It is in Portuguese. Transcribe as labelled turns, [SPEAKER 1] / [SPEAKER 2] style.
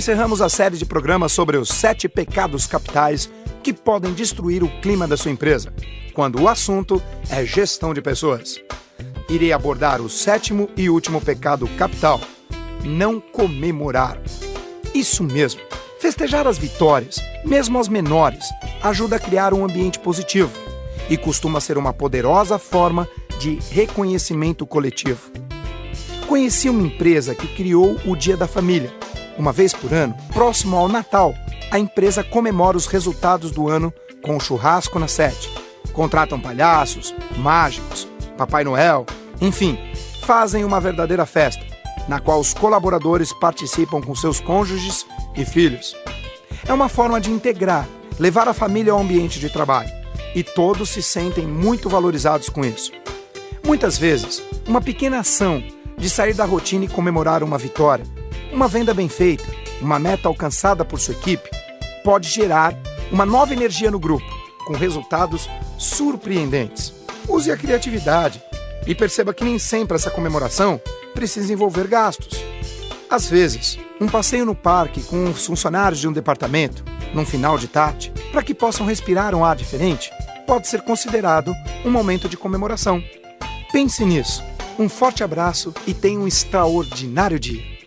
[SPEAKER 1] encerramos a série de programas sobre os sete pecados capitais que podem destruir o clima da sua empresa, quando o assunto é gestão de pessoas. Irei abordar o sétimo e último pecado capital: não comemorar. Isso mesmo, festejar as vitórias, mesmo as menores, ajuda a criar um ambiente positivo e costuma ser uma poderosa forma de reconhecimento coletivo. Conheci uma empresa que criou o Dia da Família. Uma vez por ano, próximo ao Natal, a empresa comemora os resultados do ano com um churrasco na sede. Contratam palhaços, mágicos, Papai Noel, enfim, fazem uma verdadeira festa, na qual os colaboradores participam com seus cônjuges e filhos. É uma forma de integrar, levar a família ao ambiente de trabalho, e todos se sentem muito valorizados com isso. Muitas vezes, uma pequena ação de sair da rotina e comemorar uma vitória, uma venda bem feita, uma meta alcançada por sua equipe, pode gerar uma nova energia no grupo, com resultados surpreendentes. Use a criatividade e perceba que nem sempre essa comemoração precisa envolver gastos. Às vezes, um passeio no parque com os funcionários de um departamento, num final de tarde, para que possam respirar um ar diferente, pode ser considerado um momento de comemoração. Pense nisso. Um forte abraço e tenha um extraordinário dia.